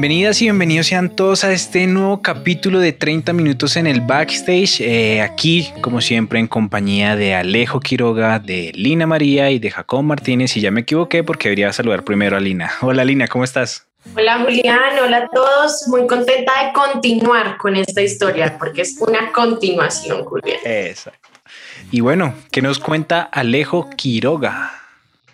Bienvenidas y bienvenidos sean todos a este nuevo capítulo de 30 minutos en el backstage. Eh, aquí, como siempre, en compañía de Alejo Quiroga, de Lina María y de Jacob Martínez. Y ya me equivoqué porque debería saludar primero a Lina. Hola Lina, ¿cómo estás? Hola Julián, hola a todos. Muy contenta de continuar con esta historia porque es una continuación, Julián. Exacto. Y bueno, ¿qué nos cuenta Alejo Quiroga?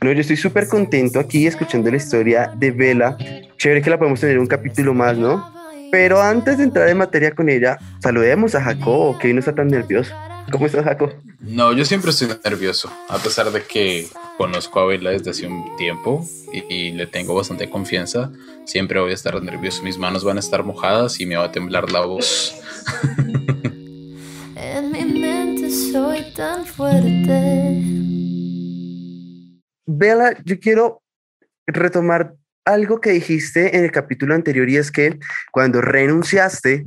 Bueno, yo estoy súper contento aquí escuchando la historia de Vela. Chévere que la podemos tener un capítulo más, ¿no? Pero antes de entrar en materia con ella, saludemos a Jacob, que hoy no está tan nervioso. ¿Cómo estás, Jacob? No, yo siempre estoy nervioso, a pesar de que conozco a Vela desde hace un tiempo y, y, le tengo bastante confianza. Siempre voy a estar nervioso, mis manos van a estar mojadas y me va a temblar la voz. en mi mente soy tan fuerte. Vela, yo quiero retomar algo que dijiste en el capítulo anterior y es que cuando renunciaste,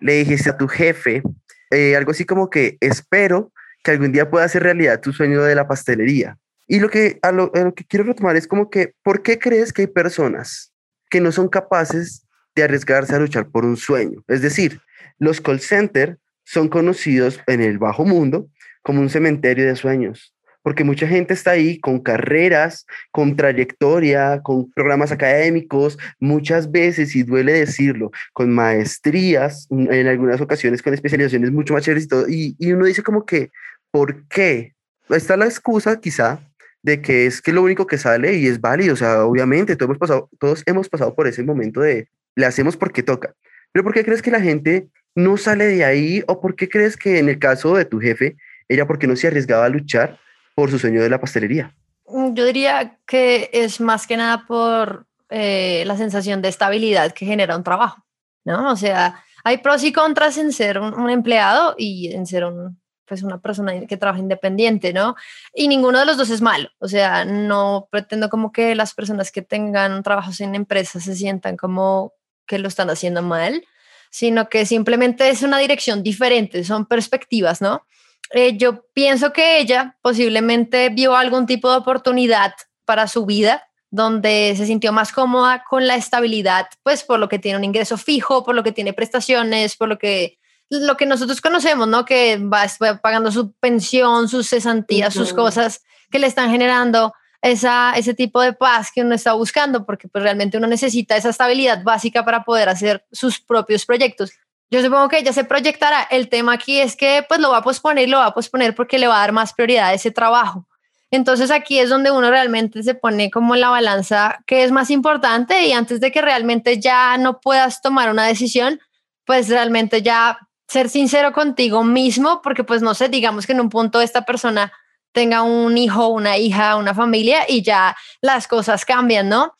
le dijiste a tu jefe eh, algo así como que espero que algún día pueda hacer realidad tu sueño de la pastelería. Y lo que, a lo que quiero retomar es como que, ¿por qué crees que hay personas que no son capaces de arriesgarse a luchar por un sueño? Es decir, los call center son conocidos en el bajo mundo como un cementerio de sueños porque mucha gente está ahí con carreras, con trayectoria, con programas académicos, muchas veces, y duele decirlo, con maestrías, en algunas ocasiones con especializaciones mucho más chéveres y todo, y, y uno dice como que, ¿por qué? Está la excusa quizá de que es que lo único que sale y es válido, o sea, obviamente todos hemos pasado, todos hemos pasado por ese momento de le hacemos porque toca, pero ¿por qué crees que la gente no sale de ahí o por qué crees que en el caso de tu jefe, ella porque no se arriesgaba a luchar, por su sueño de la pastelería? Yo diría que es más que nada por eh, la sensación de estabilidad que genera un trabajo, ¿no? O sea, hay pros y contras en ser un, un empleado y en ser un, pues una persona que trabaja independiente, ¿no? Y ninguno de los dos es malo. O sea, no pretendo como que las personas que tengan trabajos en empresas se sientan como que lo están haciendo mal, sino que simplemente es una dirección diferente, son perspectivas, ¿no? Eh, yo pienso que ella posiblemente vio algún tipo de oportunidad para su vida donde se sintió más cómoda con la estabilidad, pues por lo que tiene un ingreso fijo, por lo que tiene prestaciones, por lo que lo que nosotros conocemos, ¿no? Que va, va pagando su pensión, sus cesantías, uh -huh. sus cosas que le están generando esa, ese tipo de paz que uno está buscando, porque pues realmente uno necesita esa estabilidad básica para poder hacer sus propios proyectos. Yo supongo que ella se proyectará. El tema aquí es que pues lo va a posponer, lo va a posponer porque le va a dar más prioridad a ese trabajo. Entonces aquí es donde uno realmente se pone como la balanza que es más importante y antes de que realmente ya no puedas tomar una decisión, pues realmente ya ser sincero contigo mismo, porque pues no sé, digamos que en un punto esta persona tenga un hijo, una hija, una familia y ya las cosas cambian, ¿no?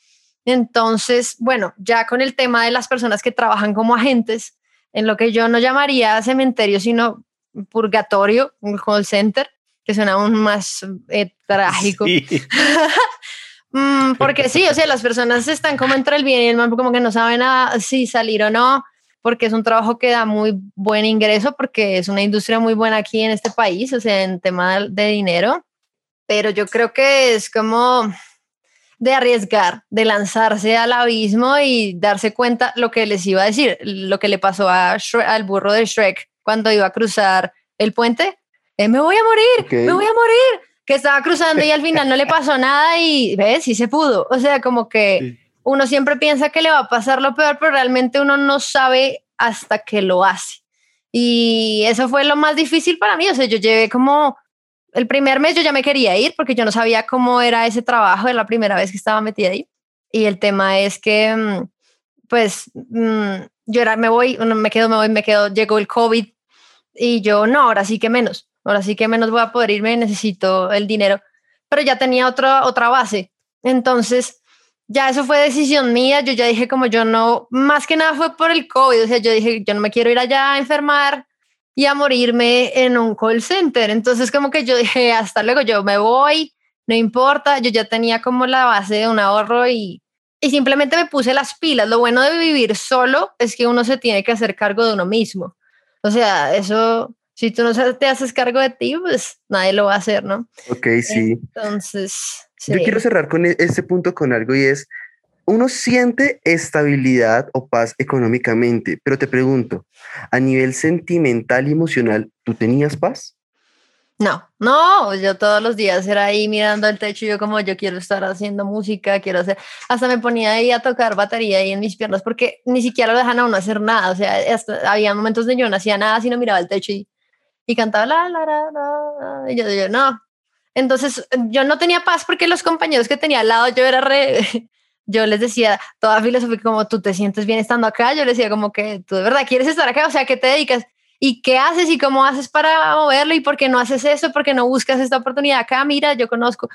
Entonces, bueno, ya con el tema de las personas que trabajan como agentes, en lo que yo no llamaría cementerio, sino purgatorio, un call center, que suena aún más eh, trágico. Sí. mm, porque sí, o sea, las personas están como entre el bien y el mal, como que no saben a, si salir o no, porque es un trabajo que da muy buen ingreso, porque es una industria muy buena aquí en este país, o sea, en tema de dinero. Pero yo creo que es como de arriesgar, de lanzarse al abismo y darse cuenta lo que les iba a decir, lo que le pasó a Shrek, al burro de Shrek cuando iba a cruzar el puente. Eh, me voy a morir, okay. me voy a morir. Que estaba cruzando y al final no le pasó nada y ves, sí se pudo. O sea, como que sí. uno siempre piensa que le va a pasar lo peor, pero realmente uno no sabe hasta que lo hace. Y eso fue lo más difícil para mí. O sea, yo llevé como el primer mes yo ya me quería ir porque yo no sabía cómo era ese trabajo, era la primera vez que estaba metida ahí. Y el tema es que, mm, pues, mm, yo era, me voy, me quedo, me voy, me quedo, llegó el COVID y yo, no, ahora sí que menos, ahora sí que menos voy a poder irme, necesito el dinero. Pero ya tenía otra, otra base. Entonces, ya eso fue decisión mía, yo ya dije como yo no, más que nada fue por el COVID, o sea, yo dije, yo no me quiero ir allá a enfermar y a morirme en un call center, entonces como que yo dije, hasta luego, yo me voy, no importa, yo ya tenía como la base de un ahorro y, y simplemente me puse las pilas. Lo bueno de vivir solo es que uno se tiene que hacer cargo de uno mismo. O sea, eso, si tú no te haces cargo de ti, pues nadie lo va a hacer, ¿no? Ok, sí. Entonces, Yo quiero cerrar con e- este punto con algo y es, uno siente estabilidad o paz económicamente, pero te pregunto, a nivel sentimental y emocional, ¿tú tenías paz? No, no, yo todos los días era ahí mirando el techo yo como yo quiero estar haciendo música, quiero hacer, hasta me ponía ahí a tocar batería ahí en mis piernas porque ni siquiera lo dejan a uno hacer nada, o sea, hasta, había momentos de yo no hacía nada, sino miraba el techo y, y cantaba la, la, la, la, y yo, yo no. Entonces yo no tenía paz porque los compañeros que tenía al lado yo era re, yo les decía toda filosofía como tú te sientes bien estando acá, yo les decía como que tú de verdad quieres estar acá, o sea, ¿qué te dedicas? ¿Y qué haces y cómo haces para moverlo? ¿Y por qué no haces eso? ¿Por qué no buscas esta oportunidad acá? Mira, yo conozco.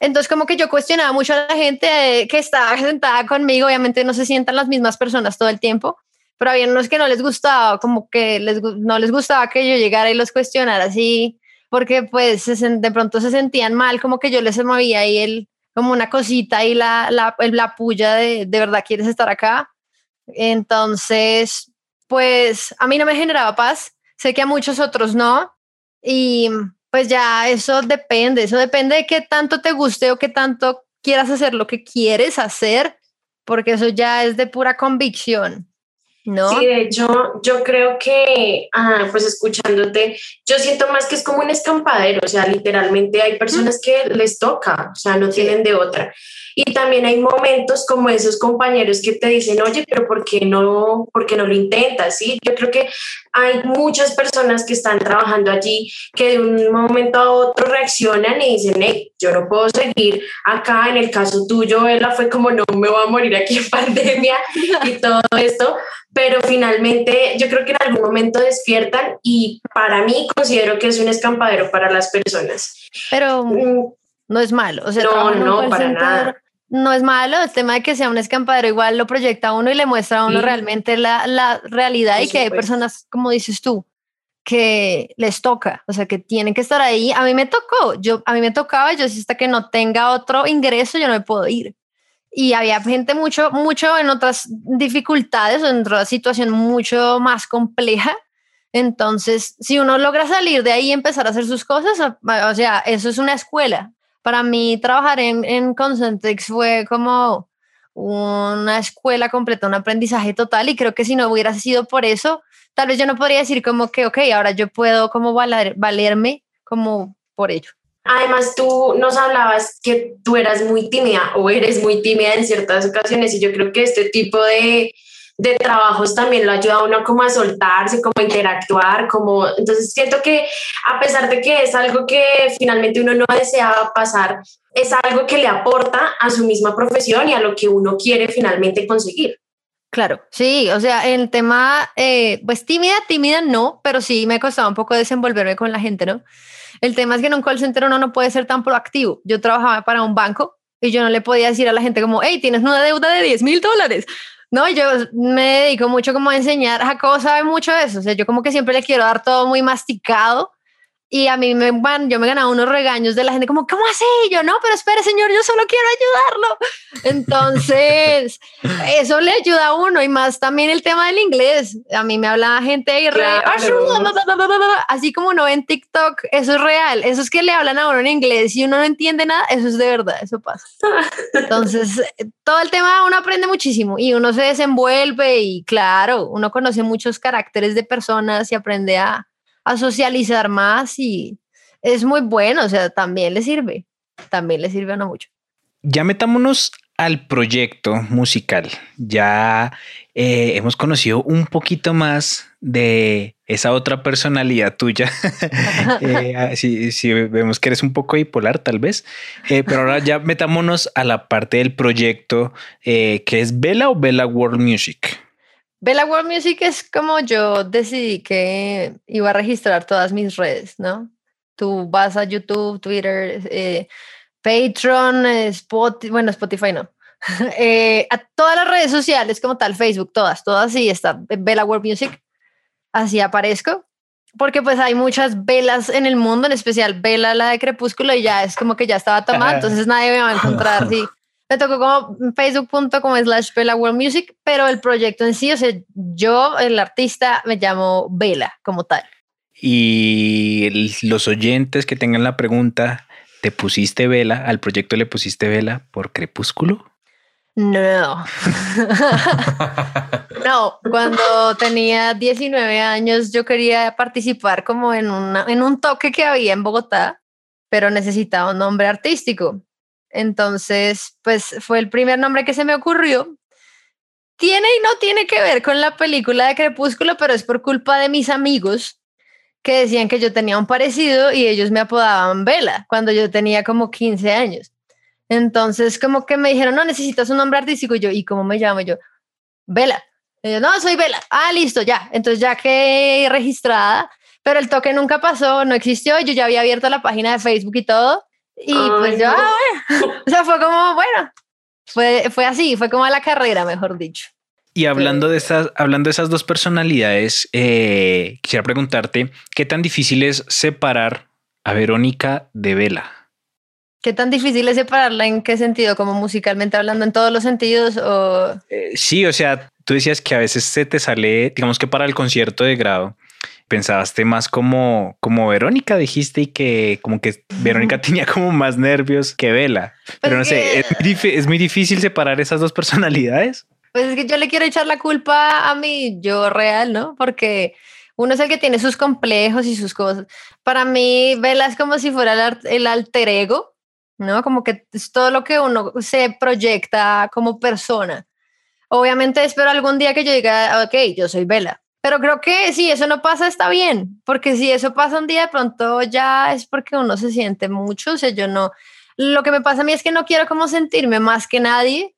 Entonces, como que yo cuestionaba mucho a la gente que estaba sentada conmigo. Obviamente no se sientan las mismas personas todo el tiempo, pero había unos que no les gustaba, como que les, no les gustaba que yo llegara y los cuestionara así, porque pues de pronto se sentían mal, como que yo les movía ahí el, como una cosita y la, la, la puya de, de verdad quieres estar acá. Entonces, pues a mí no me generaba paz, sé que a muchos otros no, y pues ya eso depende, eso depende de qué tanto te guste o qué tanto quieras hacer lo que quieres hacer, porque eso ya es de pura convicción. ¿No? Sí, de hecho, yo creo que, ah, pues escuchándote, yo siento más que es como un escampadero, o sea, literalmente hay personas que les toca, o sea, no tienen de otra. Y también hay momentos como esos compañeros que te dicen, oye, pero ¿por qué no, por qué no lo intentas? ¿Sí? Yo creo que hay muchas personas que están trabajando allí que de un momento a otro reaccionan y dicen, hey, yo no puedo seguir acá. En el caso tuyo, Ella fue como, no me voy a morir aquí en pandemia y todo esto. Pero finalmente yo creo que en algún momento despiertan y para mí considero que es un escampadero para las personas. Pero mm, no es malo. O sea, no, no, para nada no es malo, el tema de que sea un escampadero igual lo proyecta a uno y le muestra a uno sí. realmente la, la realidad y que hay personas, como dices tú, que les toca, o sea, que tienen que estar ahí. A mí me tocó, yo, a mí me tocaba, yo hasta que no tenga otro ingreso, yo no me puedo ir. Y había gente mucho, mucho en otras dificultades o en otra situación mucho más compleja. Entonces, si uno logra salir de ahí y empezar a hacer sus cosas, o sea, eso es una escuela. Para mí, trabajar en, en Concentrix fue como una escuela completa, un aprendizaje total. Y creo que si no hubiera sido por eso, tal vez yo no podría decir como que, ok, ahora yo puedo como valer, valerme como por ello. Además, tú nos hablabas que tú eras muy tímida o eres muy tímida en ciertas ocasiones y yo creo que este tipo de, de trabajos también lo ayuda a uno como a soltarse, como a interactuar, como entonces siento que a pesar de que es algo que finalmente uno no deseaba pasar, es algo que le aporta a su misma profesión y a lo que uno quiere finalmente conseguir. Claro, sí, o sea, el tema, eh, pues tímida, tímida no, pero sí me costaba un poco desenvolverme con la gente, ¿no? El tema es que en un call center uno no puede ser tan proactivo. Yo trabajaba para un banco y yo no le podía decir a la gente como, hey, tienes una deuda de 10 mil dólares. No, yo me dedico mucho como a enseñar. Jacobo sabe mucho de eso. O sea, yo como que siempre le quiero dar todo muy masticado. Y a mí me van, yo me ganaba unos regaños de la gente como, ¿cómo así? Yo no, pero espere, señor, yo solo quiero ayudarlo. Entonces, eso le ayuda a uno y más también el tema del inglés. A mí me habla gente re, así como uno ve en TikTok, eso es real. Eso es que le hablan a uno en inglés y uno no entiende nada, eso es de verdad, eso pasa. Entonces, todo el tema uno aprende muchísimo y uno se desenvuelve y claro, uno conoce muchos caracteres de personas y aprende a a socializar más y es muy bueno, o sea, también le sirve, también le sirve a uno mucho. Ya metámonos al proyecto musical. Ya eh, hemos conocido un poquito más de esa otra personalidad tuya. eh, si, si, vemos que eres un poco bipolar, tal vez. Eh, pero ahora ya metámonos a la parte del proyecto que es Vela o Vela World Music. Bella World Music es como yo decidí que iba a registrar todas mis redes, ¿no? Tú vas a YouTube, Twitter, eh, Patreon, Spotify, bueno, Spotify no, eh, a todas las redes sociales como tal, Facebook, todas, todas, y está Bella World Music, así aparezco, porque pues hay muchas velas en el mundo, en especial Bella la de Crepúsculo, y ya es como que ya estaba tomada, entonces nadie me va a encontrar, sí. Me tocó como facebook.com slash Bella World Music, pero el proyecto en sí, o sea, yo, el artista, me llamo Bella como tal. Y el- los oyentes que tengan la pregunta, ¿te pusiste vela? ¿Al proyecto le pusiste vela por Crepúsculo? No. no, cuando tenía 19 años yo quería participar como en, una, en un toque que había en Bogotá, pero necesitaba un nombre artístico. Entonces, pues fue el primer nombre que se me ocurrió. Tiene y no tiene que ver con la película de Crepúsculo, pero es por culpa de mis amigos que decían que yo tenía un parecido y ellos me apodaban Vela cuando yo tenía como 15 años. Entonces, como que me dijeron, no, necesitas un nombre artístico. Y yo, ¿y cómo me llamo? Yo, Vela. Yo, no, soy Vela. Ah, listo, ya. Entonces ya quedé registrada, pero el toque nunca pasó, no existió. Yo ya había abierto la página de Facebook y todo. Y pues yo, no. ah, bueno. O sea, fue como, bueno, fue, fue así, fue como a la carrera, mejor dicho. Y hablando de esas, hablando de esas dos personalidades, eh, quisiera preguntarte qué tan difícil es separar a Verónica de Vela. ¿Qué tan difícil es separarla? ¿En qué sentido? ¿Como musicalmente hablando en todos los sentidos? O... Eh, sí, o sea, tú decías que a veces se te sale, digamos que para el concierto de grado, pensaste más como, como Verónica, dijiste, y que como que Verónica tenía como más nervios que Vela. Pero no sé, ¿es, es muy difícil separar esas dos personalidades. Pues es que yo le quiero echar la culpa a mi yo real, ¿no? Porque uno es el que tiene sus complejos y sus cosas. Para mí, Vela es como si fuera el alter ego, ¿no? Como que es todo lo que uno se proyecta como persona. Obviamente espero algún día que yo diga, ok, yo soy Vela. Pero creo que si eso no pasa, está bien, porque si eso pasa un día, de pronto ya es porque uno se siente mucho. O sea, yo no. Lo que me pasa a mí es que no quiero como sentirme más que nadie,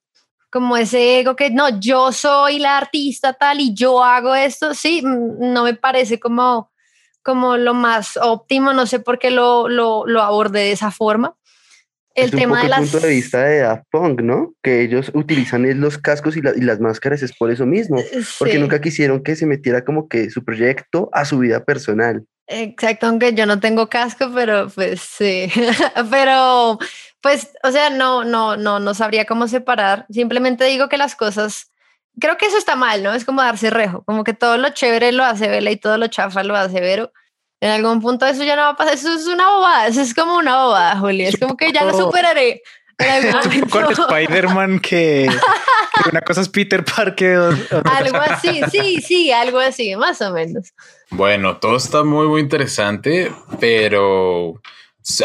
como ese ego que no, yo soy la artista tal y yo hago esto. Sí, mm, no me parece como, como lo más óptimo, no sé por qué lo, lo, lo abordé de esa forma. El es un tema poco de el las. punto de vista de Daft Punk, ¿no? Que ellos utilizan los cascos y, la- y las máscaras es por eso mismo, porque Sí. nunca quisieron que se metiera como que su proyecto a su vida personal. Exacto, aunque yo no tengo casco, pero pues sí. pero pues, o sea, no, no, no, no sabría cómo separar. Simplemente digo que las cosas, creo que eso está mal, ¿no? Es como darse rejo, como que todo lo chévere lo hace Vela y todo lo chafa lo hace Vero. En algún punto eso ya no va a pasar, eso es una bobada, eso es como una bobada, Juli, es como que ya lo superaré. Con Spider-Man que, que una cosa es Peter Parker. otra algo así, sí, sí, algo así, más o menos. Bueno, todo está muy, muy interesante, pero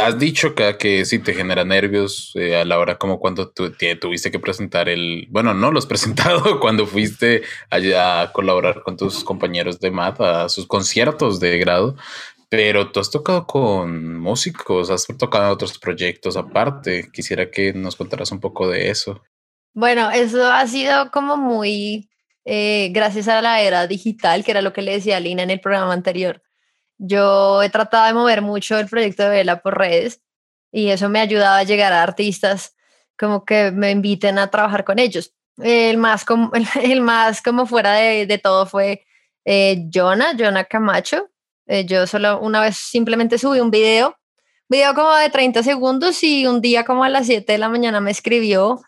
has dicho que, que sí te genera nervios eh, a la hora como cuando te- tuviste que presentar el, bueno, no lo has presentado cuando fuiste allá a colaborar con tus compañeros de math a sus conciertos de grado, pero tú has tocado con músicos, has tocado en otros proyectos aparte. Quisiera que nos contaras un poco de eso. Bueno, eso ha sido como muy eh, gracias a la era digital, que era lo que le decía a Lina en el programa anterior. Yo he tratado de mover mucho el proyecto de Vela por redes y eso me ha ayudado a llegar a artistas como que me inviten a trabajar con ellos. El más como, el más como fuera de, de todo fue eh, Jonah, Jonah Camacho. Eh, yo solo una vez simplemente subí un video, video como de 30 segundos y un día como a las 7 de la mañana me escribió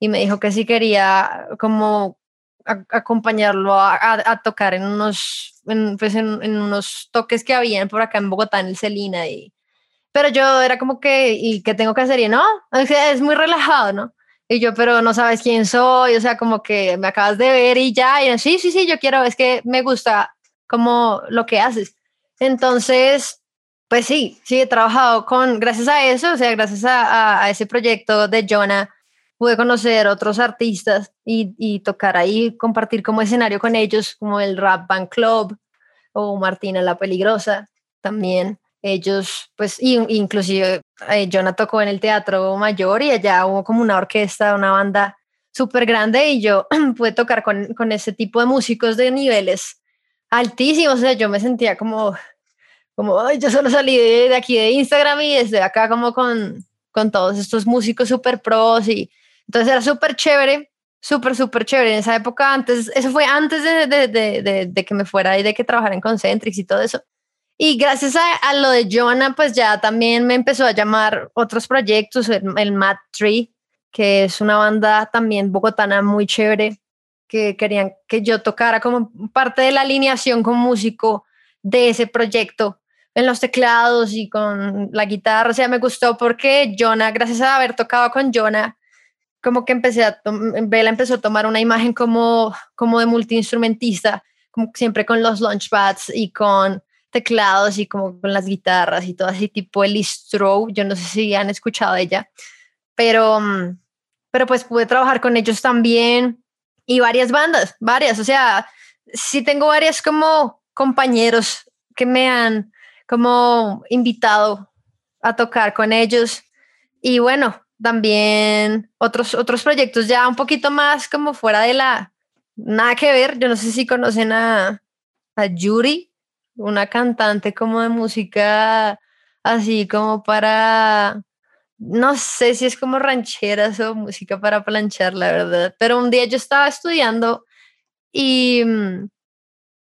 y me dijo que si quería como a- acompañarlo a, tocar en unos, pues en, unos toques que habían por acá en Bogotá, en el Celina. Y, pero yo era como que, ¿y qué tengo que hacer? Y no, es muy relajado, ¿no? Y yo, pero no sabes quién soy, o sea, como que me acabas de ver y ya, y sí, sí, sí, yo quiero, es que me gusta como lo que haces. Entonces, pues sí, sí, he trabajado con, gracias a eso, o sea, gracias a ese proyecto de Jonah, pude conocer otros artistas y, y tocar ahí, compartir como escenario con ellos, como el Rap Band Club o Martina la Peligrosa también. Ellos, pues, y, inclusive eh, Jonah tocó en el Teatro Mayor y allá hubo como una orquesta, una banda súper grande y yo pude tocar con, con ese tipo de músicos de niveles altísimos. O sea, yo me sentía como, como, "Ay, yo solo salí de, de aquí de Instagram y desde acá como con, con todos estos músicos súper pros y Entonces era súper chévere, súper, súper chévere. En esa época, antes, eso fue antes de, de, de, de, que me fuera y de que trabajara en Concentrix y todo eso. Y gracias a, a, lo de Jonah, pues ya también me empezó a llamar otros proyectos, el, el Mad Tree, que es una banda también bogotana muy chévere, que querían que yo tocara como parte de la alineación con músico de ese proyecto en los teclados y con la guitarra. O sea, me gustó porque Jonah, gracias a haber tocado con Jonah, como que empecé a, Bella empezó a tomar una imagen como, como de multiinstrumentista, como siempre con los launchpads y con teclados y como con las guitarras y todo así tipo el Stroh, yo no sé si han escuchado de ella, pero, mm, pero pues pude trabajar con ellos también y varias bandas, varias, o sea, sí tengo varias como compañeros que me han como invitado a tocar con ellos y bueno, también otros, otros proyectos ya un poquito más como fuera de la, nada que ver, yo no sé si conocen a, a Yuri, una cantante como de música así como para, no sé si es como rancheras o música para planchar, la verdad, pero un día yo estaba estudiando y, mm,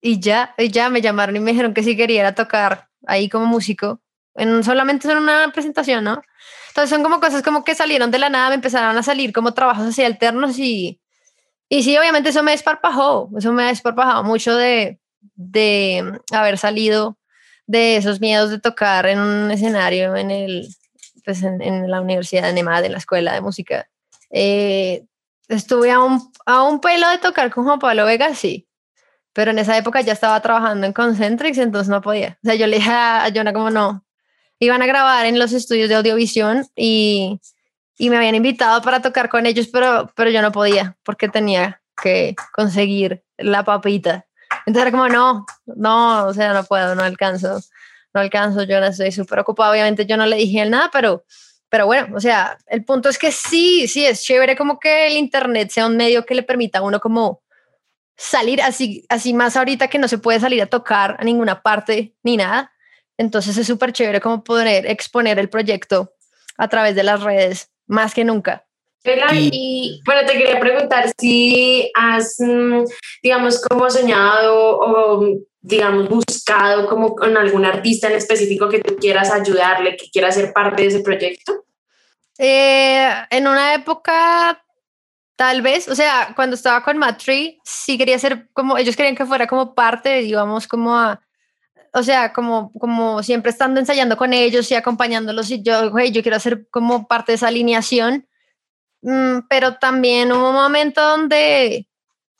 y ya, y ya me llamaron y me dijeron que si quería tocar ahí como músico, en, solamente en una presentación, ¿no? Entonces son como cosas como que salieron de la nada, me empezaron a salir como trabajos así alternos y, y sí, obviamente eso me desparpajó, eso me ha desparpajado mucho de, de haber salido de esos miedos de tocar en un escenario en, el, pues en, la Universidad de Nemad, en la escuela de música. Eh, estuve a un, a un pelo de tocar con Juan Pablo Vega, sí, pero en esa época ya estaba trabajando en Concentrix, entonces no podía. O sea, yo le dije a Jonah como no, iban a grabar en los estudios de audiovisión y, y me habían invitado para tocar con ellos, pero, pero yo no podía porque tenía que conseguir la papita entonces era como, no, no, o sea, no puedo, no alcanzo, no alcanzo, yo no estoy súper ocupada. Obviamente yo no le dije nada, pero, pero bueno, o sea, el punto es que sí, sí, es chévere como que el Internet sea un medio que le permita a uno como salir así, así más ahorita que no se puede salir a tocar a ninguna parte ni nada. Entonces es súper chévere como poder exponer el proyecto a través de las redes más que nunca. Y, bueno, te quería preguntar si has, mm, digamos, como soñado o, digamos, buscado como con algún artista en específico que tú quieras ayudarle, que quiera ser parte de ese proyecto. Eh, en una época, tal vez, o sea, cuando estaba con Matri, sí quería ser como, ellos querían que fuera como parte, digamos, como a, o sea, como, como siempre estando ensayando con ellos y acompañándolos y yo, güey, yo quiero ser como parte de esa alineación Mm, pero también hubo un momento donde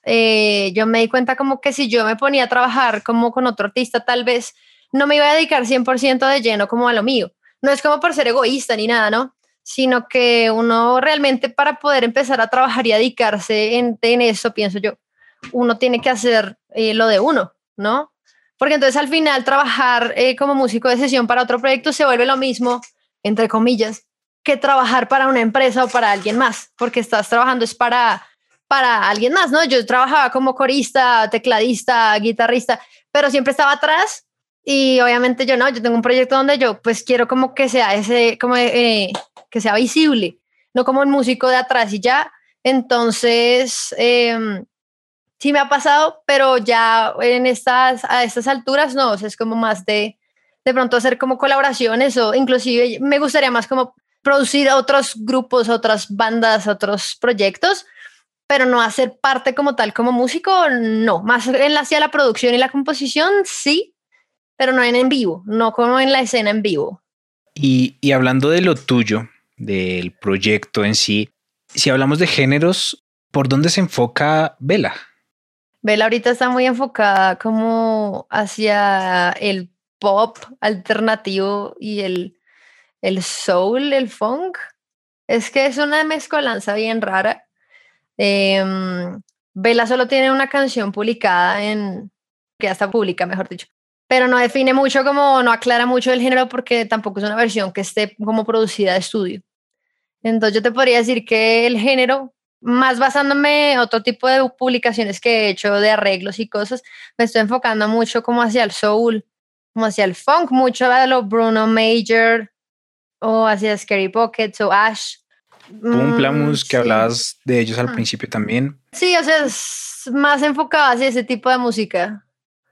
eh, yo me di cuenta como que si yo me ponía a trabajar como con otro artista, tal vez no me iba a dedicar 100% de lleno como a lo mío. No es como por ser egoísta ni nada, ¿no? Sino que uno realmente para poder empezar a trabajar y a dedicarse en, en eso, pienso yo, uno tiene que hacer eh, lo de uno, ¿no? Porque entonces al final trabajar eh, como músico de sesión para otro proyecto se vuelve lo mismo, entre comillas, que trabajar para una empresa o para alguien más, porque estás trabajando es para, para alguien más, ¿no? Yo trabajaba como corista, tecladista, guitarrista, pero siempre estaba atrás y obviamente yo no, yo tengo un proyecto donde yo pues quiero como que sea ese, como eh, que sea visible, no como un músico de atrás y ya. Entonces, eh, sí me ha pasado, pero ya en estas, a estas alturas no, es como más de, de pronto hacer como colaboraciones o inclusive me gustaría más como producir otros grupos, otras bandas, otros proyectos, pero no hacer parte como tal como músico, no. Más en la, hacia la producción y la composición, sí, pero no en en vivo, no como en la escena en vivo. Y, y hablando de lo tuyo, del proyecto en sí, si hablamos de géneros, ¿por dónde se enfoca Vela? Vela ahorita está muy enfocada como hacia el pop alternativo y el el soul, el funk. Es que es una mezcolanza bien rara. Eh, Vela solo tiene una canción publicada en, que ya está pública, mejor dicho, pero no define mucho como, no aclara mucho el género porque tampoco es una versión que esté como producida de estudio. Entonces yo te podría decir que el género, más basándome en otro tipo de publicaciones que he hecho de arreglos y cosas, me estoy enfocando mucho como hacia el soul, como hacia el funk, mucho a lo Bruno Major, o hacia Scary Pockets o Ash. Pumplamus, Mm, que sí. hablabas de ellos al Ah. principio también. Sí, o sea, es más enfocado hacia ese tipo de música.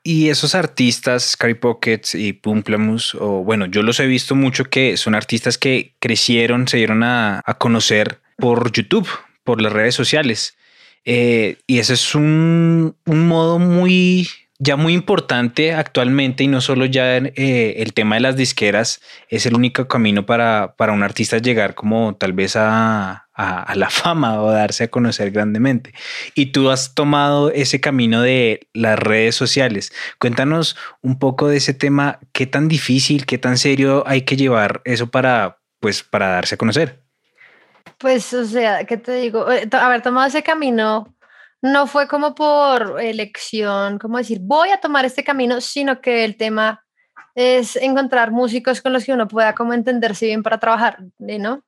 Y esos artistas, Scary Pockets y Pumplamus, o bueno, yo los he visto mucho que son artistas que crecieron, se dieron a, a conocer por YouTube, por las redes sociales. Eh, y ese es un, un modo muy, ya muy importante actualmente y no solo ya eh, el tema de las disqueras es el único camino para, para un artista llegar como tal vez a, a- a la fama o darse a conocer grandemente. Y tú has tomado ese camino de las redes sociales. Cuéntanos un poco de ese tema, qué tan difícil, qué tan serio hay que llevar eso para, pues, para darse a conocer. Pues, o sea, ¿qué te digo? Eh, Haber tomado ese camino no fue como por elección, como decir, voy a tomar este camino, sino que el tema es encontrar músicos con los que uno pueda como entenderse bien para trabajar, ¿eh, ¿no?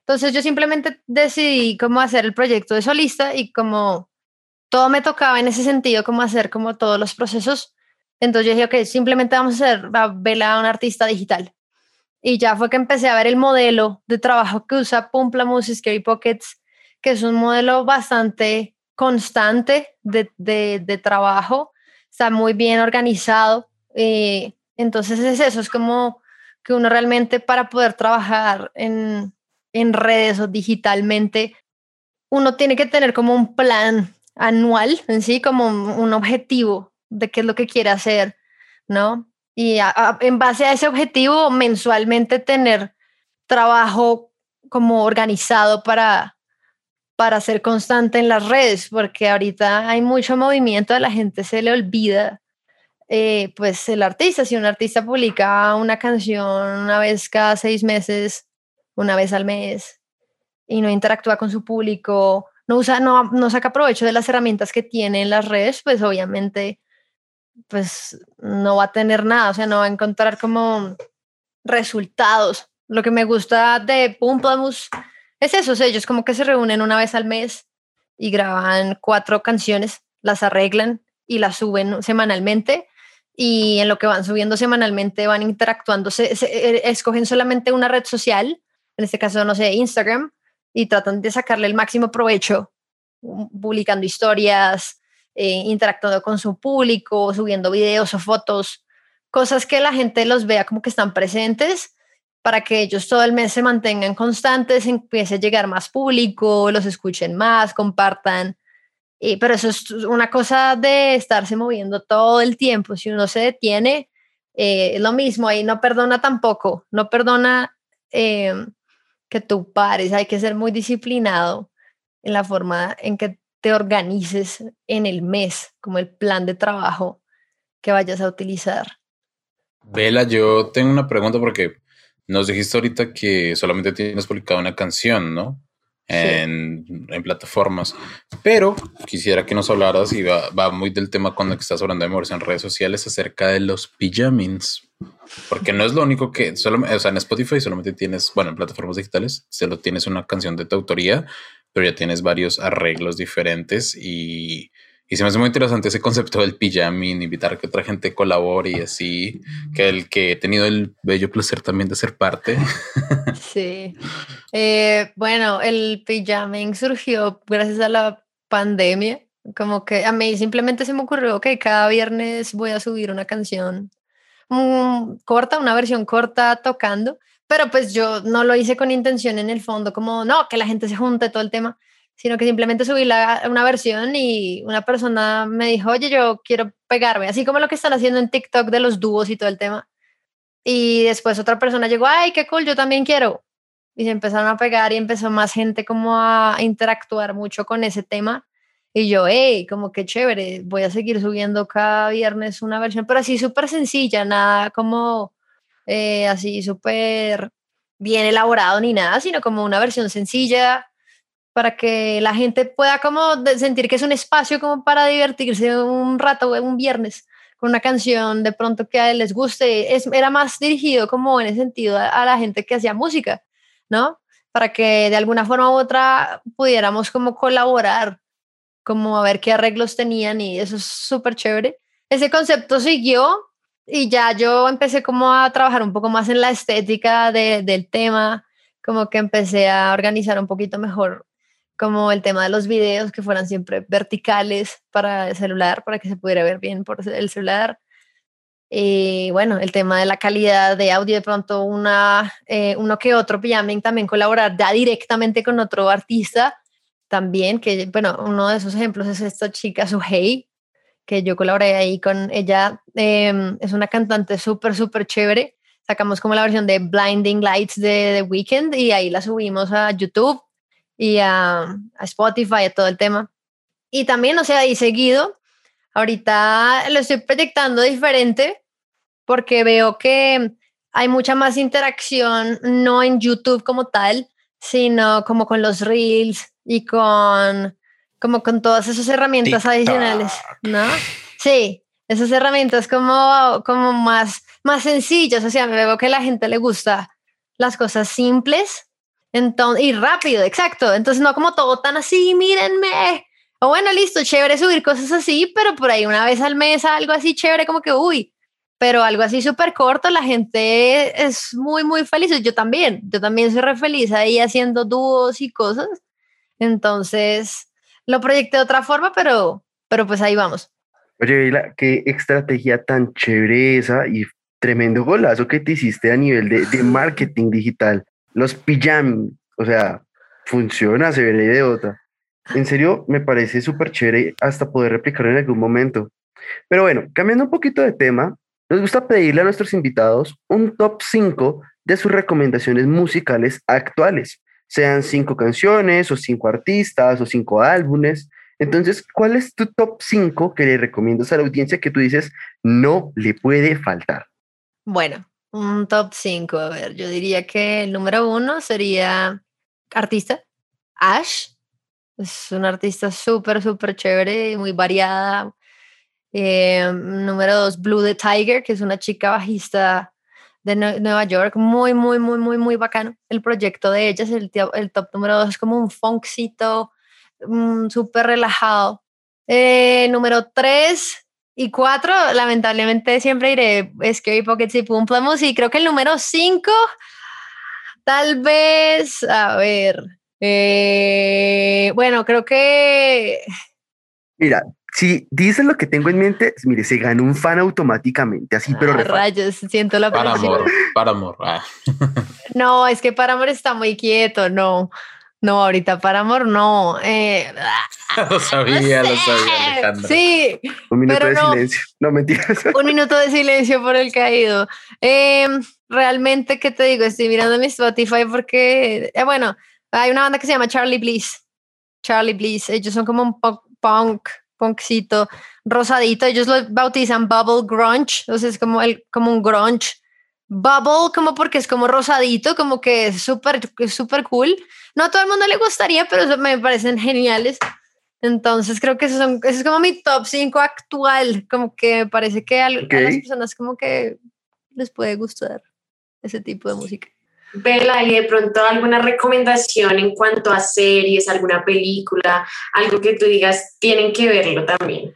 Entonces yo simplemente decidí cómo hacer el proyecto de solista y como todo me tocaba en ese sentido, como hacer como todos los procesos. Entonces yo dije, ok, simplemente vamos a hacer a Vela a un artista digital. Y ya fue que empecé a ver el modelo de trabajo que usa Pumplamus y Scary Pockets, que es un modelo bastante constante de, de, trabajo, está muy bien organizado. eh, entonces es eso, es como que uno realmente para poder trabajar en, en redes o digitalmente, uno tiene que tener como un plan anual, en sí, como un, un objetivo de qué es lo que quiere hacer, ¿no? Y en base a ese objetivo, mensualmente tener trabajo como organizado para, para ser constante en las redes, porque ahorita hay mucho movimiento, a la gente se le olvida, eh, pues el artista, si un artista publica una canción una vez cada seis meses, una vez al mes, y no interactúa con su público, no usa, no, no saca provecho de las herramientas que tiene en las redes, pues obviamente pues no va a tener nada, o sea, no va a encontrar como resultados. Lo que me gusta de Pumplamus es eso, o ellos como que se reúnen una vez al mes y graban cuatro canciones, las arreglan y las suben semanalmente y en lo que van subiendo semanalmente van interactuando, se, eh, escogen solamente una red social, en este caso, no sé, Instagram, y tratan de sacarle el máximo provecho, publicando historias, eh, interactuando con su público, subiendo videos o fotos, cosas que la gente los vea como que están presentes para que ellos todo el mes se mantengan constantes, empiece a llegar más público, los escuchen más, compartan. Y, pero eso es una cosa de estarse moviendo todo el tiempo. Si uno se detiene, eh, lo mismo, ahí no perdona tampoco, no perdona eh, que tú pares, hay que ser muy disciplinado en la forma en que te organices en el mes, como el plan de trabajo que vayas a utilizar. Vela, yo tengo una pregunta porque nos dijiste ahorita que solamente tienes publicado una canción, ¿no? En, en plataformas. Pero quisiera que nos hablaras y va, va muy del tema cuando estás hablando de moverse en redes sociales acerca de los pijamins. Porque no es lo único que, solo, o sea, en Spotify solamente tienes, bueno, en plataformas digitales, solo tienes una canción de tu autoría, pero ya tienes varios arreglos diferentes y, y se me hace muy interesante ese concepto del pijamin, invitar a que otra gente colabore y así, que el que he tenido el bello placer también de ser parte. Sí. Eh, bueno, el pijaming surgió gracias a la pandemia. Como que a mí simplemente se me ocurrió que cada viernes voy a subir una canción mm, corta, una versión corta tocando, pero pues yo no lo hice con intención en el fondo, como no, que la gente se junte todo el tema, sino que simplemente subí la, una versión y una persona me dijo, oye, yo quiero pegarme, así como lo que están haciendo en TikTok de los dúos y todo el tema. Y después otra persona llegó, ay, qué cool, yo también quiero. Y se empezaron a pegar y empezó más gente como a interactuar mucho con ese tema. Y yo, hey, como que chévere, voy a seguir subiendo cada viernes una versión, pero así súper sencilla, nada como eh, así súper bien elaborado ni nada, sino como una versión sencilla para que la gente pueda como sentir que es un espacio como para divertirse un rato, un viernes, con una canción de pronto que él les guste. Es, era más dirigido como en ese sentido a, a la gente que hacía música, ¿no? Para que de alguna forma u otra pudiéramos como colaborar como a ver qué arreglos tenían y eso es súper chévere. Ese concepto siguió y ya yo empecé como a trabajar un poco más en la estética de- del tema, como que empecé a organizar un poquito mejor como el tema de los videos que fueran siempre verticales para el celular, para que se pudiera ver bien por el celular. Y bueno, el tema de la calidad de audio, de pronto una, eh, uno que otro pijamen también colaborar ya directamente con otro artista también, que bueno, uno de esos ejemplos es esta chica, Suhei, que yo colaboré ahí con ella, em, es una cantante súper, súper chévere. Sacamos como la versión de Blinding Lights de The Weeknd y ahí la subimos a YouTube y a, a Spotify, a todo el tema. Y también, o sea, ahí seguido, ahorita lo estoy proyectando diferente porque veo que hay mucha más interacción, no en YouTube como tal, sino como con los reels y con como con todas esas herramientas adicionales, ¿no? Sí, esas herramientas como, como más, más sencillas, o sea, me veo que a la gente le gusta las cosas simples entonces, y rápido, exacto. Entonces, no como todo tan así, mírenme. O bueno, listo, chévere subir cosas así, pero por ahí una vez al mes algo así chévere, como que, uy, pero algo así súper corto, la gente es muy, muy feliz. Yo también, yo también soy re feliz ahí haciendo dúos y cosas. Entonces, lo proyecté de otra forma, pero, pero pues ahí vamos. Oye, qué estrategia tan chévere esa y tremendo golazo que te hiciste a nivel de, de marketing digital. Los pijamas, o sea, funciona, se ve de otra. En serio, me parece súper chévere hasta poder replicarlo en algún momento. Pero bueno, cambiando un poquito de tema, nos gusta pedirle a nuestros invitados un top 5 de sus recomendaciones musicales actuales, sean cinco canciones o cinco artistas o cinco álbumes. Entonces, ¿cuál es tu top 5 que le recomiendas a la audiencia que tú dices no le puede faltar? Bueno, un top 5, a ver, yo diría que el número uno sería artista, Ash. Es una artista súper, súper chévere, muy variada, eh, número dos, Blue the Tiger, que es una chica bajista de Nueva York, muy, muy, muy, muy, muy bacano. El proyecto de ella es el, el top número dos, es como un funkcito mm, súper relajado. Eh, número tres y cuatro, lamentablemente siempre iré Scary Pockets y Pumplamos. Y creo que el número cinco, tal vez, a ver, eh, bueno, creo que... Mira, si dices lo que tengo en mente, mire, se ganó un fan automáticamente, así, pero... Ah, rayos, siento la Para amor, para amor. Ah. No, es que para amor está muy quieto, no. No, ahorita para amor no. Eh, lo sabía, lo sabía, Alejandra. Sí. Un minuto de silencio. No mentiras. Un minuto de silencio por el caído. Eh, realmente, ¿qué te digo? Estoy mirando mi Spotify porque, eh, bueno, hay una banda que se llama Charlie Bliss. Charlie Bliss. Ellos son como un punk punkcito rosadito. Ellos lo bautizan Bubble Grunge, entonces es como, el, como un grunge. Bubble, como porque es como rosadito, como que es súper súper cool. No a todo el mundo le gustaría, pero eso me parecen geniales. Entonces creo que eso, son, eso es como mi top 5 actual, como que me parece que a, a las personas como que les puede gustar ese tipo de música. Vela, y de pronto alguna recomendación en cuanto a series, alguna película, algo que tú digas, tienen que verlo también.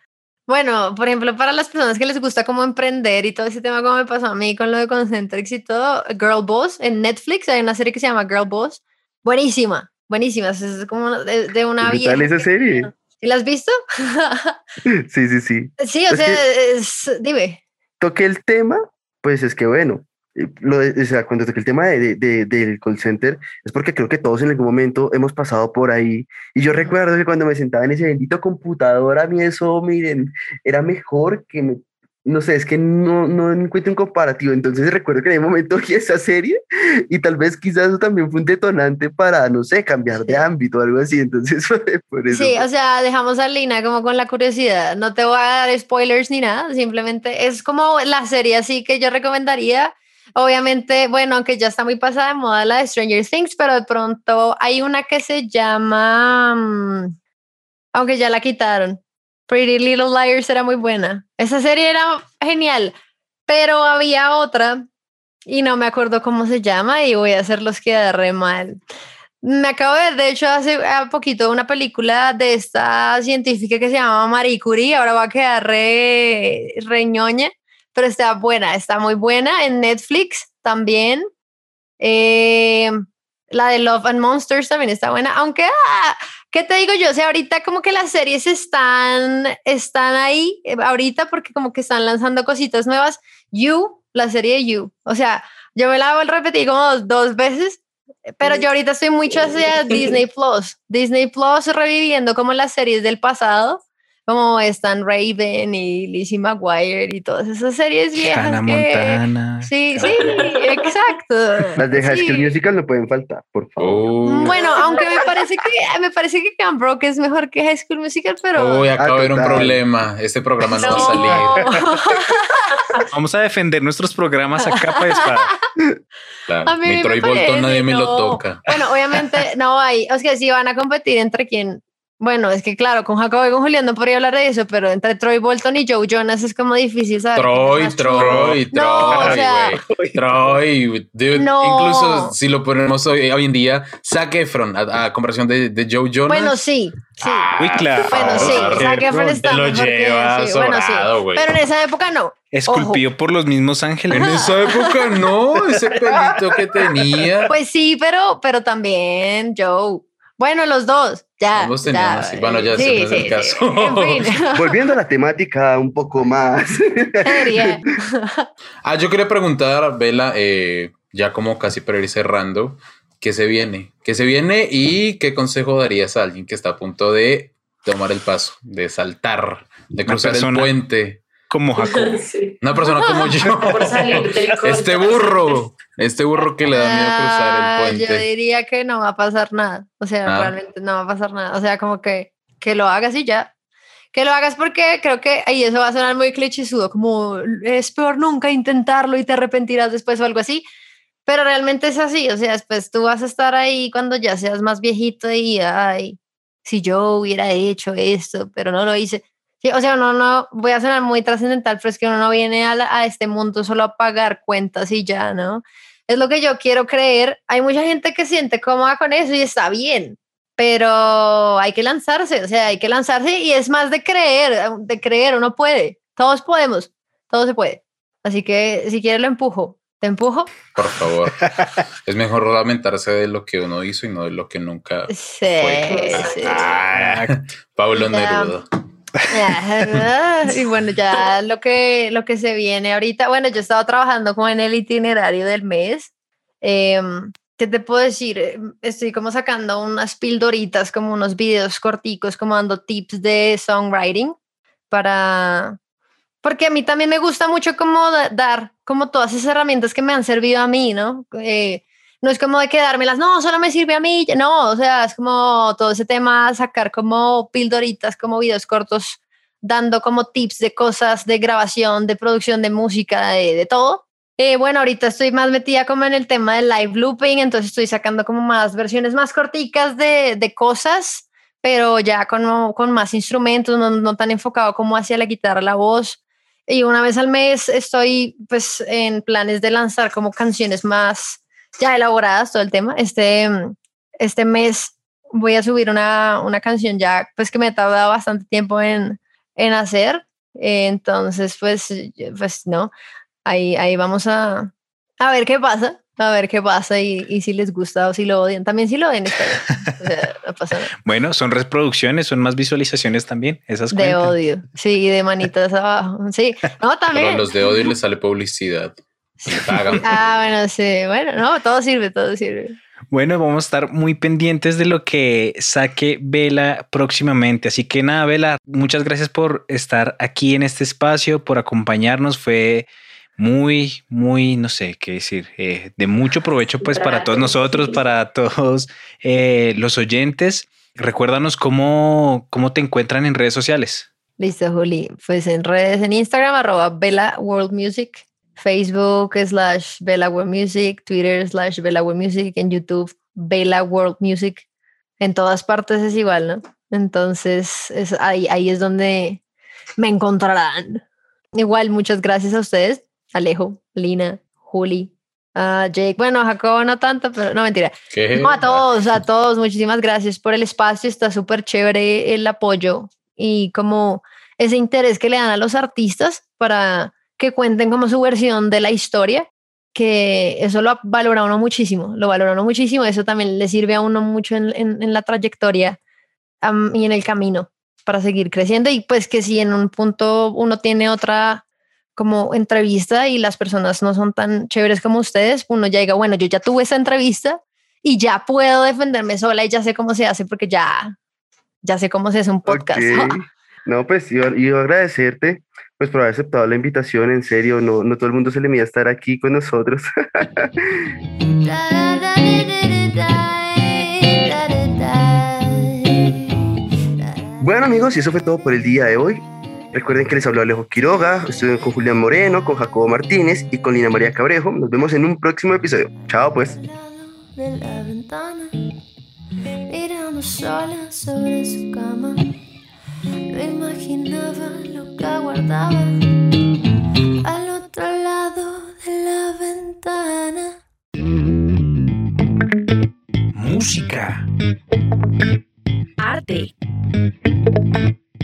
Bueno, por ejemplo, para las personas que les gusta como emprender y todo ese tema, como me pasó a mí con lo de Concentrix y todo, Girl Boss en Netflix hay una serie que se llama Girl Boss. Buenísima, buenísima. Es como de, una vida. ¿Qué esa serie? ¿Y la has visto? sí, sí, sí. Sí, o sea, es, dime. Toqué el tema, pues es que bueno, eh, lo o sea, cuando toqué el tema de, de, del call center, es porque creo que todos en algún momento hemos pasado por ahí. Y yo recuerdo que cuando me sentaba en ese bendito computador, a mí eso, miren, era mejor que me, no sé, es que no, no encuentro un comparativo. Entonces recuerdo que en ese momento vi esa serie y tal vez quizás eso también fue un detonante para, no sé, cambiar de ámbito o algo así. Entonces, por eso. Sí, o sea, dejamos a Lina como con la curiosidad. No te voy a dar spoilers ni nada, simplemente es como la serie así que yo recomendaría Obviamente, bueno, aunque ya está muy pasada de moda la de Stranger Things, pero de pronto hay una que se llama, mm, aunque ya la quitaron, Pretty Little Liars era muy buena. Esa serie era genial, pero había otra y no me acuerdo cómo se llama y voy a hacerlos quedar re mal. Me acabo de ver, de hecho, hace poquito una película de esta científica que se llama Marie Curie, ahora va a quedar re, re pero está buena, está muy buena en Netflix también. Eh, La de Love and Monsters también está buena, aunque, ah, ¿qué te digo yo? O sea, ahorita como que las series están, están ahí, eh, ahorita porque como que están lanzando cositas nuevas. You, la serie de You, o sea, yo me la repetí como dos, dos veces, pero yo ahorita estoy mucho hacia Disney Plus, Disney Plus reviviendo como las series del pasado como Stan Raven y Lizzie McGuire y todas esas series viejas. Hannah que- Montana. Sí, sí, exacto. Las de High Sí. School Musical no pueden faltar, por favor. Uy, Bueno, aunque me parece que me parece que Camp Rock es mejor que High School Musical, pero Uy, acaba de haber un total. problema. Este programa no, va a salir. Vamos a defender nuestros programas a capa y espada. Claro, A mí Mi me Troy Bolton nadie me lo toca. Bueno, obviamente no hay, o sea, si van a competir entre quién. Bueno, es que claro, con Jacobo y con Julián no podría hablar de eso, pero entre Troy Bolton y Joe Jonas es como difícil saber. Troy. Troy, Troy, No, o sea. Troy, dude. No. Incluso si lo ponemos hoy, hoy en día, Zac Efron, a, a comparación de, de Joe Jonas. Bueno, sí, sí. Uy, claro. Bueno, sí, Zac Zac Efron está lo mejor que- lleva sí, bueno, sí. sobrado, güey. Pero en esa época no. Esculpido por los mismos ángeles. En esa época no, ese pelito que tenía. Pues sí, pero, pero también Joe. Bueno, los dos, ya. Ambos tenían ya. Bueno, ya ese no es el caso. En fin, Volviendo a la temática un poco más. Ah, yo quería preguntar, Vela, eh, ya como casi para ir cerrando, ¿qué se viene? ¿Qué se viene y qué consejo darías a alguien que está a punto de tomar el paso, de saltar, de cruzar el puente? Como Jacob. Sí. Una persona como yo. Este burro, este burro que le da miedo cruzar Ah, el Yo puente. diría que no va a pasar nada. O sea, Ah. realmente no va a pasar nada. O sea, como que, que lo hagas y ya. Que lo hagas porque creo que ahí eso va a sonar muy clichésudo, como es peor nunca intentarlo y te arrepentirás después o algo así. Pero realmente es así. O sea, después tú vas a estar ahí cuando ya seas más viejito y, ay, si yo hubiera hecho esto, pero no lo hice. Sí, o sea, no, no, voy a sonar muy trascendental, pero es que uno no viene a, la- a este mundo solo a pagar cuentas y ya, ¿no? Es lo que yo quiero creer. Hay mucha gente que siente cómoda con eso y está bien, pero hay que lanzarse, o sea, hay que lanzarse y es más de creer, de creer, uno puede, todos podemos, todo se puede. Así que si quieres lo empujo, te empujo. Por favor. es mejor lamentarse de lo que uno hizo y no de lo que nunca Sí, fue. sí. Ah, Pablo Ya. Neruda. Y bueno, ya lo que, lo que se viene ahorita, bueno, yo he trabajando como en el itinerario del mes. Em, ¿Qué te puedo decir? Estoy como sacando unas pildoritas, como unos videos corticos, como dando tips de songwriting para... Porque a mí también me gusta mucho como da- dar como todas esas herramientas que me han servido a mí, ¿no? Eh, no es como de quedármelas, no, solo me sirve a mí, no, o sea, es como todo ese tema, sacar como pildoritas, como videos cortos, dando como tips de cosas de grabación, de producción de música, de, de todo. Eh, bueno, ahorita estoy más metida como en el tema del live looping, entonces estoy sacando como más versiones más corticas de, de cosas, pero ya con, con más instrumentos, no, no tan enfocado como hacia la guitarra, la voz. Y una vez al mes estoy pues en planes de lanzar como canciones más ya elaboradas, todo el tema. Este, este mes voy a subir una, una canción ya pues que me ha tardado bastante tiempo en, en hacer. Eh, entonces, pues, pues no, ahí, ahí vamos a, a ver qué pasa, a ver qué pasa y, y si les gusta o si lo odian. También si lo odian está bien. O sea, no pasa nada. Bueno, son reproducciones, son más visualizaciones también. Esas De odio, sí, de manitas abajo. Sí, no, Pero a también. los de odio les sale publicidad. Pagan. Ah, bueno, sí, bueno, no, todo sirve, todo sirve. Bueno, vamos a estar muy pendientes de lo que saque Vela próximamente. Así que nada, Vela, muchas gracias por estar aquí en este espacio, por acompañarnos. Fue muy, muy, no sé qué decir, eh, de mucho provecho pues para todos nosotros, para todos eh, los oyentes. Recuérdanos cómo, cómo te encuentran en redes sociales. Listo, Juli. Pues en redes, en Instagram, arroba Bella World Music, Facebook slash Bella World Music, Twitter slash Bella World Music, en YouTube Bella World Music. En todas partes es igual, ¿no? Entonces, es ahí, ahí es donde me encontrarán. Igual, muchas gracias a ustedes, Alejo, Lina, Juli, a Jake. Bueno, a Jacobo no tanto, pero no mentira. ¿Qué? No, a todos, a todos, muchísimas gracias por el espacio, está súper chévere el apoyo y como ese interés que le dan a los artistas para que cuenten como su versión de la historia. que eso lo valora uno muchísimo, lo valora uno muchísimo, eso también le sirve a uno mucho en, en, en la trayectoria am, y en el camino para seguir creciendo y pues que si en un punto uno tiene otra como entrevista y las personas no son tan chéveres como ustedes, uno ya diga, bueno, yo ya tuve esa entrevista y ya puedo defenderme sola y ya sé cómo se hace porque ya, ya sé cómo se hace un podcast. No, pues yo, yo agradecerte pues por haber aceptado la invitación, en serio, no, no todo el mundo se le mide estar aquí con nosotros. bueno amigos, y eso fue todo por el día de hoy. Recuerden que les habló Alejo Quiroga, estuve con Julián Moreno, con Jacobo Martínez y con Lina María Cabrejo. Nos vemos en un próximo episodio. Chao pues. de la ventana, mirando sola sobre su cama. No imaginaba lo que aguardaba al otro lado de la ventana. Música, Arte,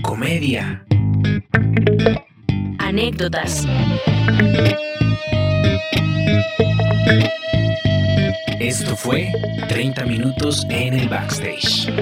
comedia, anécdotas, esto fue 30 minutos en el backstage.